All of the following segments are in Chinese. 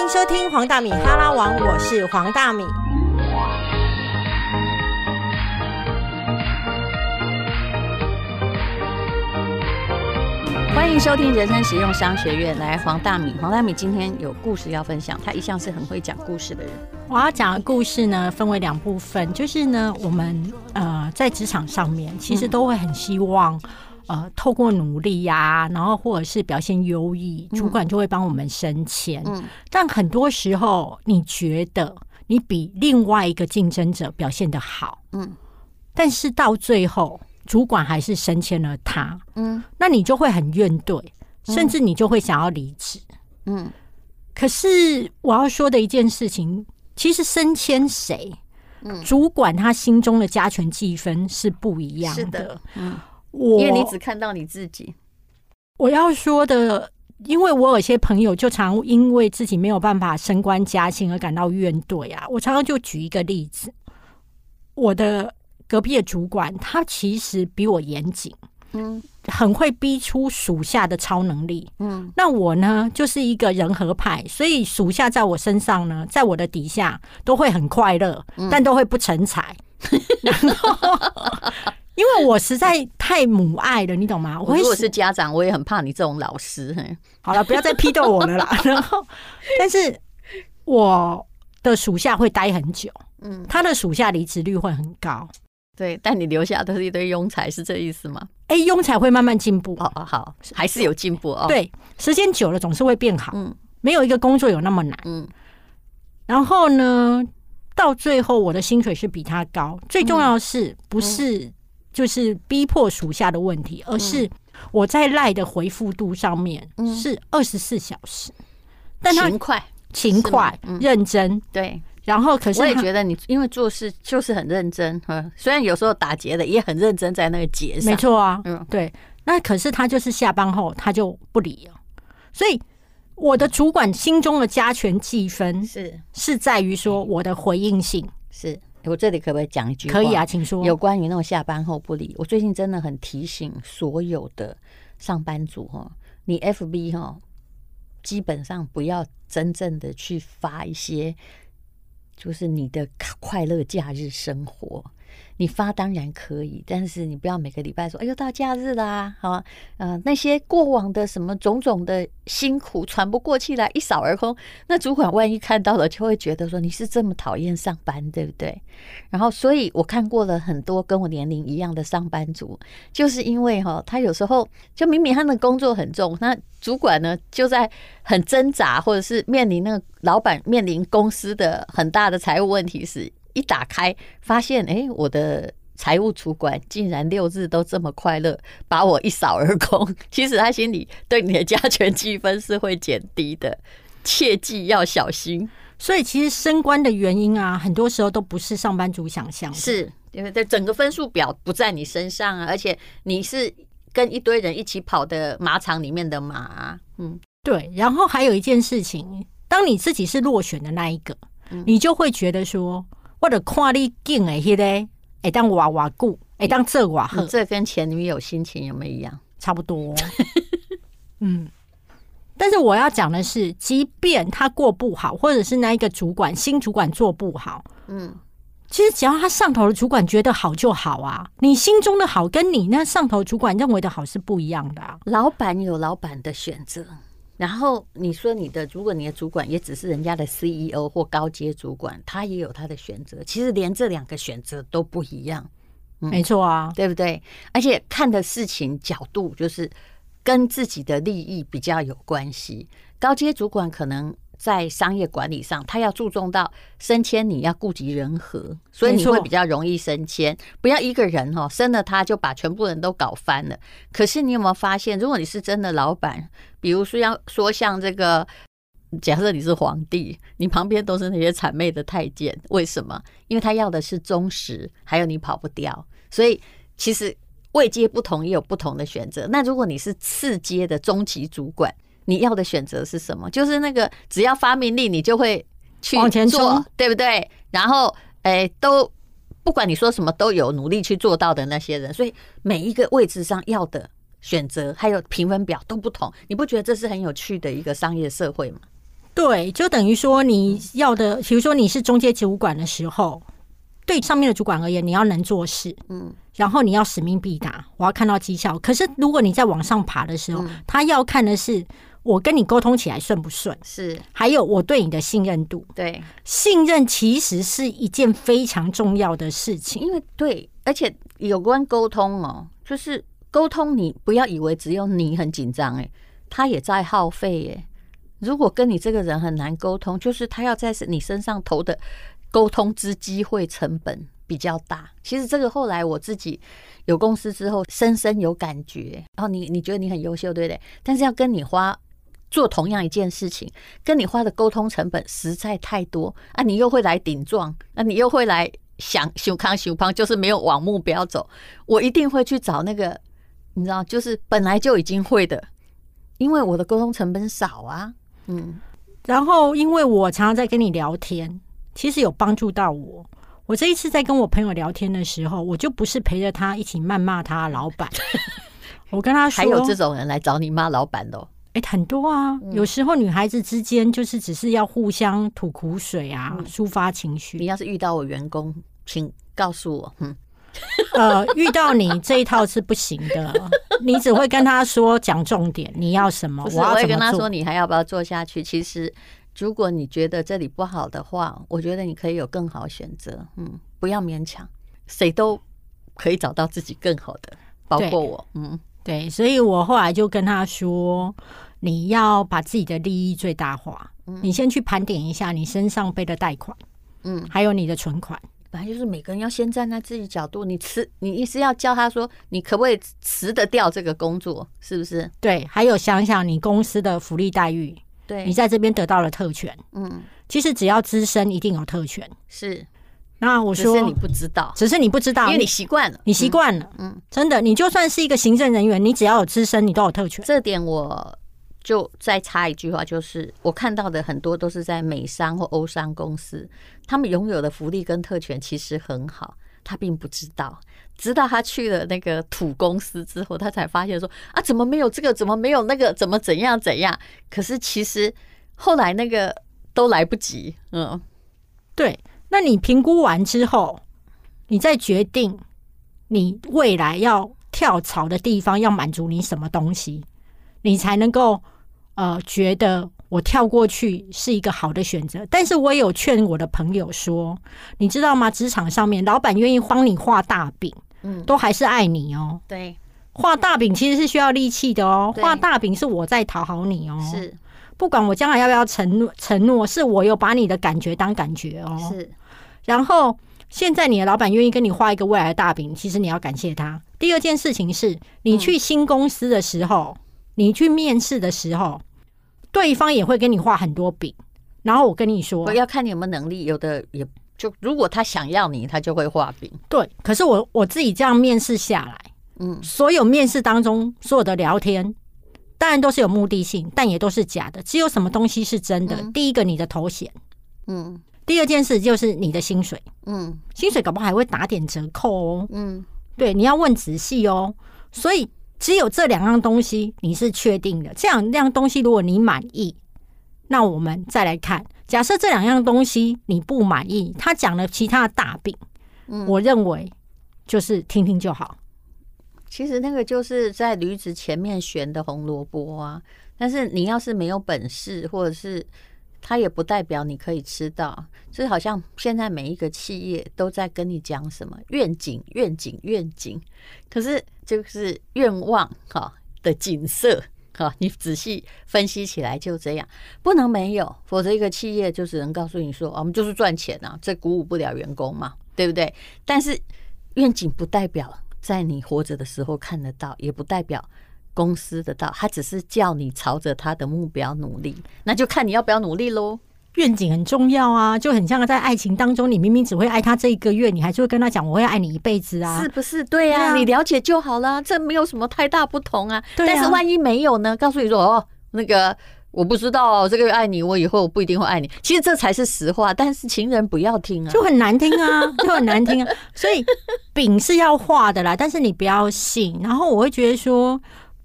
迎收听黄大米哈拉王，我是黄大米。欢迎收听人生实用商学院，来黄大米，黄大米今天有故事要分享，他一向是很会讲故事的人。我要讲的故事呢，分为两部分，就是呢，我们呃在职场上面，其实都会很希望。呃，透过努力呀，然后或者是表现优异，主管就会帮我们升迁。嗯，但很多时候，你觉得你比另外一个竞争者表现的好，嗯，但是到最后，主管还是升迁了他，嗯，那你就会很怨怼，甚至你就会想要离职。嗯，可是我要说的一件事情，其实升迁谁，嗯，主管他心中的加权计分是不一样的，嗯。我因为你只看到你自己，我要说的，因为我有些朋友就常因为自己没有办法升官加薪而感到怨怼啊。我常常就举一个例子，我的隔壁的主管，他其实比我严谨，嗯，很会逼出属下的超能力，嗯，那我呢就是一个人和派，所以属下在我身上呢，在我的底下都会很快乐，但都会不成才。然后。因为我实在太母爱了，你懂吗？我如果是家长，我也很怕你这种老师。好了，不要再批斗我了啦。然后，但是我的属下会待很久，嗯，他的属下离职率会很高。对，但你留下都是一堆庸才，是这意思吗？哎，庸才会慢慢进步。哦哦，好，还是有进步哦。对，时间久了总是会变好。嗯，没有一个工作有那么难。嗯，然后呢，到最后我的薪水是比他高。最重要的是，不是。就是逼迫属下的问题，而是我在赖的回复度上面是二十四小时，但他勤快、勤快、认真，对。然后，可是我也觉得你因为做事就是很认真，虽然有时候打结的也很认真，在那个结上，没错啊，嗯，对。那可是他就是下班后他就不理了，所以我的主管心中的加权计分是。是在于说我的回应性是。我这里可不可以讲一句？可以啊，请说。有关于那种下班后不理，我最近真的很提醒所有的上班族哈，你 FB 哈，基本上不要真正的去发一些，就是你的快乐假日生活。你发当然可以，但是你不要每个礼拜说：“哎呦，到假日啦！”好，呃，那些过往的什么种种的辛苦喘不过气来，一扫而空。那主管万一看到了，就会觉得说你是这么讨厌上班，对不对？然后，所以我看过了很多跟我年龄一样的上班族，就是因为哈，他有时候就明明他的工作很重，那主管呢就在很挣扎，或者是面临那个老板面临公司的很大的财务问题时。一打开，发现哎，我的财务主管竟然六日都这么快乐，把我一扫而空。其实他心里对你的加权积分是会减低的，切记要小心。所以，其实升官的原因啊，很多时候都不是上班族想象，是因为在整个分数表不在你身上啊，而且你是跟一堆人一起跑的马场里面的马。嗯，对。然后还有一件事情，当你自己是落选的那一个，你就会觉得说。或者看你劲的迄个，会当娃娃顾，会当这娃好，这跟前女友心情有没有一样？差不多。嗯，但是我要讲的是，即便他过不好，或者是那一个主管新主管做不好，嗯，其实只要他上头的主管觉得好就好啊。你心中的好，跟你那上头主管认为的好是不一样的。老板有老板的选择。然后你说你的，如果你的主管也只是人家的 CEO 或高阶主管，他也有他的选择。其实连这两个选择都不一样，没错啊，对不对？而且看的事情角度就是跟自己的利益比较有关系。高阶主管可能。在商业管理上，他要注重到升迁，你要顾及人和，所以你会比较容易升迁。不要一个人哦升了他就把全部人都搞翻了。可是你有没有发现，如果你是真的老板，比如说要说像这个，假设你是皇帝，你旁边都是那些谄媚的太监，为什么？因为他要的是忠实，还有你跑不掉。所以其实位阶不同也有不同的选择。那如果你是次阶的中级主管。你要的选择是什么？就是那个只要发命令，你就会去往前冲，对不对？然后，哎，都不管你说什么，都有努力去做到的那些人。所以每一个位置上要的选择，还有评分表都不同。你不觉得这是很有趣的一个商业社会吗？对，就等于说你要的，比如说你是中阶主管的时候，对上面的主管而言，你要能做事，嗯，然后你要使命必达，我要看到绩效。可是如果你在往上爬的时候，他要看的是我跟你沟通起来顺不顺，是还有我对你的信任度。对，信任其实是一件非常重要的事情。因为对，而且有关沟通哦，就是沟通，你不要以为只有你很紧张，哎，他也在耗费，耶。如果跟你这个人很难沟通，就是他要在你身上投的沟通之机会成本比较大。其实这个后来我自己有公司之后，深深有感觉。然后你你觉得你很优秀，对不对？但是要跟你花做同样一件事情，跟你花的沟通成本实在太多啊！你又会来顶撞，那你又会来想修康修胖，就是没有往目标走。我一定会去找那个，你知道，就是本来就已经会的，因为我的沟通成本少啊。嗯，然后因为我常常在跟你聊天，其实有帮助到我。我这一次在跟我朋友聊天的时候，我就不是陪着他一起谩骂他老板，我跟他说，还有这种人来找你骂老板的，哎，很多啊。有时候女孩子之间就是只是要互相吐苦水啊，抒发情绪。你要是遇到我员工，请告诉我，嗯。呃，遇到你这一套是不行的，你只会跟他说讲重点，你要什么，我会跟他说你还要不要做下去。其实，如果你觉得这里不好的话，我觉得你可以有更好选择。嗯，不要勉强，谁都可以找到自己更好的，包括我。嗯，对，所以我后来就跟他说，你要把自己的利益最大化。你先去盘点一下你身上背的贷款，嗯，还有你的存款。本来就是每个人要先站在自己角度，你辞，你意思要教他说，你可不可以辞得掉这个工作，是不是？对，还有想想你公司的福利待遇，对你在这边得到了特权，嗯，其实只要资深一定有特权，是。那我说，只是你不知道，只是你不知道，因为你习惯了，你习惯了，嗯，真的，你就算是一个行政人员，你只要有资深，你都有特权。这点我。就再插一句话，就是我看到的很多都是在美商或欧商公司，他们拥有的福利跟特权其实很好，他并不知道，直到他去了那个土公司之后，他才发现说啊，怎么没有这个，怎么没有那个，怎么怎样怎样？可是其实后来那个都来不及，嗯，对。那你评估完之后，你再决定你未来要跳槽的地方要满足你什么东西。你才能够呃觉得我跳过去是一个好的选择，但是我也有劝我的朋友说，你知道吗？职场上面老板愿意帮你画大饼，嗯，都还是爱你哦。对，画大饼其实是需要力气的哦。画大饼是我在讨好你哦。是，不管我将来要不要承诺，承诺是我有把你的感觉当感觉哦。是，然后现在你的老板愿意跟你画一个未来的大饼，其实你要感谢他。第二件事情是你去新公司的时候。你去面试的时候，对方也会跟你画很多饼，然后我跟你说，要看你有没有能力。有的也就如果他想要你，他就会画饼。对，可是我我自己这样面试下来，嗯，所有面试当中所有的聊天，当然都是有目的性，但也都是假的。只有什么东西是真的？第一个，你的头衔，嗯；第二件事就是你的薪水，嗯，薪水搞不好还会打点折扣哦，嗯，对，你要问仔细哦，所以。只有这两样东西你是确定的，这两样东西如果你满意，那我们再来看。假设这两样东西你不满意，他讲了其他的大饼，我认为就是听听就好。其实那个就是在驴子前面悬的红萝卜啊，但是你要是没有本事，或者是。它也不代表你可以吃到，就是好像现在每一个企业都在跟你讲什么愿景、愿景、愿景，可是就是愿望哈的景色哈，你仔细分析起来就这样，不能没有，否则一个企业就只能告诉你说，我们就是赚钱啊，这鼓舞不了员工嘛，对不对？但是愿景不代表在你活着的时候看得到，也不代表。公司得到，他只是叫你朝着他的目标努力，那就看你要不要努力喽。愿景很重要啊，就很像在爱情当中，你明明只会爱他这一个月，你还是会跟他讲我会爱你一辈子啊，是不是？对呀，你了解就好了，这没有什么太大不同啊。但是万一没有呢？告诉你说哦，那个我不知道这个爱你，我以后不一定会爱你。其实这才是实话，但是情人不要听啊，就很难听啊，就很难听啊。所以饼是要画的啦，但是你不要信。然后我会觉得说。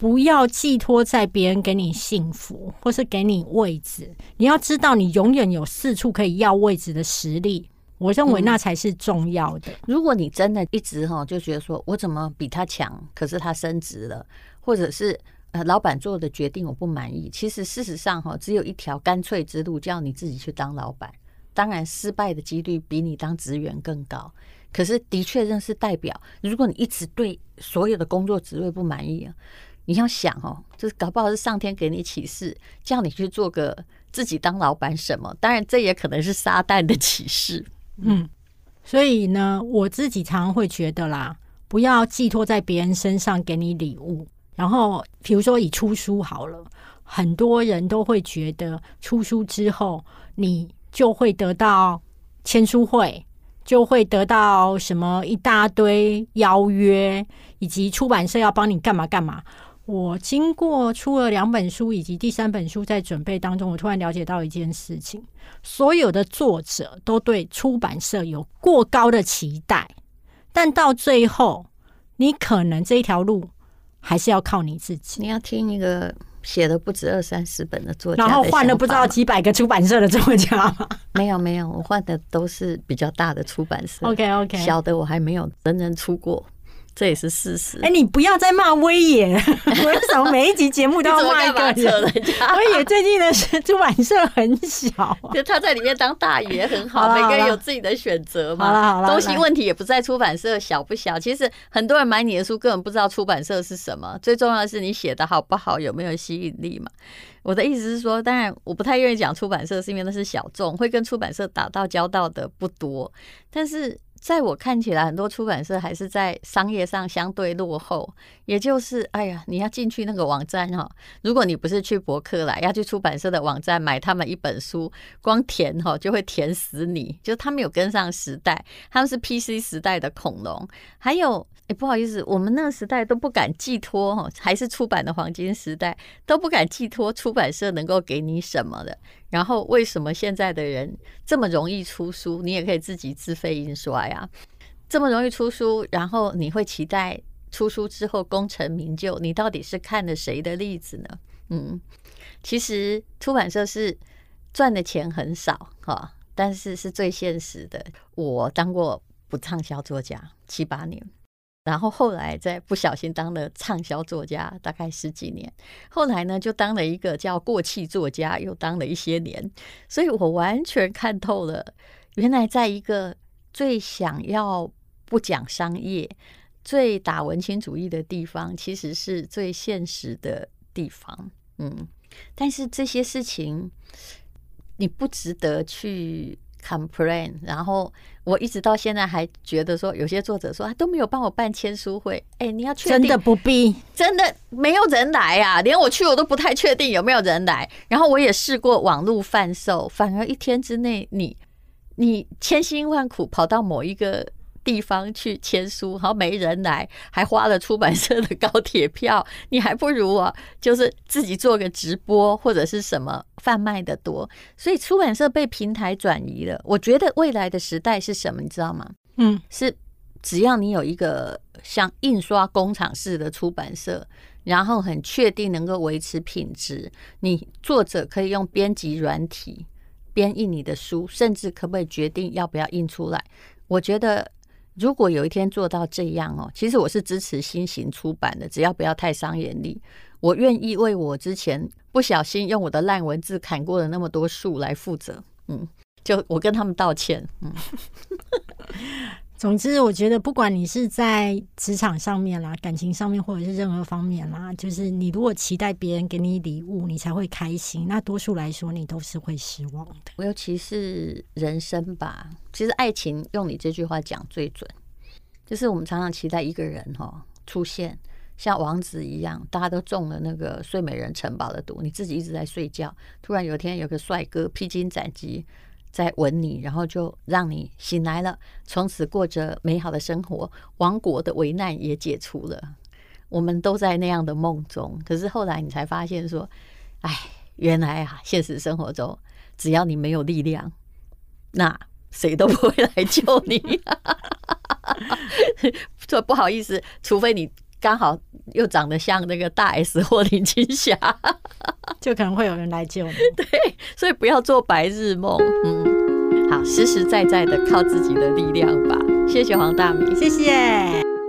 不要寄托在别人给你幸福，或是给你位置。你要知道，你永远有四处可以要位置的实力。我认为那才是重要的。如果你真的一直哈就觉得说我怎么比他强，可是他升职了，或者是呃老板做的决定我不满意，其实事实上哈只有一条干脆之路，叫你自己去当老板。当然，失败的几率比你当职员更高。可是的确，认识代表，如果你一直对所有的工作职位不满意啊，你要想哦，就是搞不好是上天给你启示，叫你去做个自己当老板什么。当然，这也可能是撒旦的启示。嗯，所以呢，我自己常常会觉得啦，不要寄托在别人身上给你礼物。然后，比如说以出书好了，很多人都会觉得出书之后，你就会得到签书会，就会得到什么一大堆邀约，以及出版社要帮你干嘛干嘛。我经过出了两本书，以及第三本书在准备当中，我突然了解到一件事情：所有的作者都对出版社有过高的期待，但到最后，你可能这一条路还是要靠你自己。你要听一个写的不止二三十本的作家，然后换了不知道几百个出版社的作家吗？没有没有，我换的都是比较大的出版社。OK OK，小的我还没有真正出过。这也是事实。哎，你不要再骂威爷，为什么每一集节目都要骂一个人？威爷最近的出版社很小，就他在里面当大爷很好，每个人有自己的选择嘛。好了好了，东西问题也不在出版社小不小，其实很多人买你的书根本不知道出版社是什么，最重要的是你写的好不好，有没有吸引力嘛。我的意思是说，当然我不太愿意讲出版社，是因为那是小众，会跟出版社打到交道的不多，但是。在我看起来，很多出版社还是在商业上相对落后。也就是，哎呀，你要进去那个网站哈，如果你不是去博客来，要去出版社的网站买他们一本书，光填哈就会填死你。就他们有跟上时代，他们是 PC 时代的恐龙。还有，哎，不好意思，我们那个时代都不敢寄托哈，还是出版的黄金时代，都不敢寄托出版社能够给你什么的。然后为什么现在的人这么容易出书？你也可以自己自费印刷呀，这么容易出书，然后你会期待出书之后功成名就？你到底是看了谁的例子呢？嗯，其实出版社是赚的钱很少哈，但是是最现实的。我当过不畅销作家七八年。然后后来再不小心当了畅销作家，大概十几年。后来呢，就当了一个叫过气作家，又当了一些年。所以我完全看透了，原来在一个最想要不讲商业、最打文青主义的地方，其实是最现实的地方。嗯，但是这些事情你不值得去。complain，然后我一直到现在还觉得说，有些作者说啊都没有帮我办签书会，哎，你要确定真的不必，真的没有人来呀，连我去我都不太确定有没有人来。然后我也试过网络贩售，反而一天之内，你你千辛万苦跑到某一个。地方去签书，然后没人来，还花了出版社的高铁票，你还不如啊，就是自己做个直播或者是什么贩卖的多。所以出版社被平台转移了。我觉得未来的时代是什么？你知道吗？嗯，是只要你有一个像印刷工厂式的出版社，然后很确定能够维持品质，你作者可以用编辑软体编印你的书，甚至可不可以决定要不要印出来？我觉得。如果有一天做到这样哦，其实我是支持新型出版的，只要不要太伤眼力，我愿意为我之前不小心用我的烂文字砍过的那么多树来负责。嗯，就我跟他们道歉。嗯。总之，我觉得不管你是在职场上面啦、感情上面，或者是任何方面啦，就是你如果期待别人给你礼物，你才会开心。那多数来说，你都是会失望的。尤其是人生吧，其实爱情用你这句话讲最准。就是我们常常期待一个人哈出现，像王子一样，大家都中了那个睡美人城堡的毒，你自己一直在睡觉，突然有一天有个帅哥披荆斩棘。在吻你，然后就让你醒来了，从此过着美好的生活，王国的危难也解除了。我们都在那样的梦中，可是后来你才发现说，哎，原来啊，现实生活中，只要你没有力量，那谁都不会来救你。说不好意思，除非你刚好又长得像那个大 S 或林青霞，就可能会有人来救你。对，所以不要做白日梦。嗯，好，实实在在的靠自己的力量吧。谢谢黄大米，谢谢。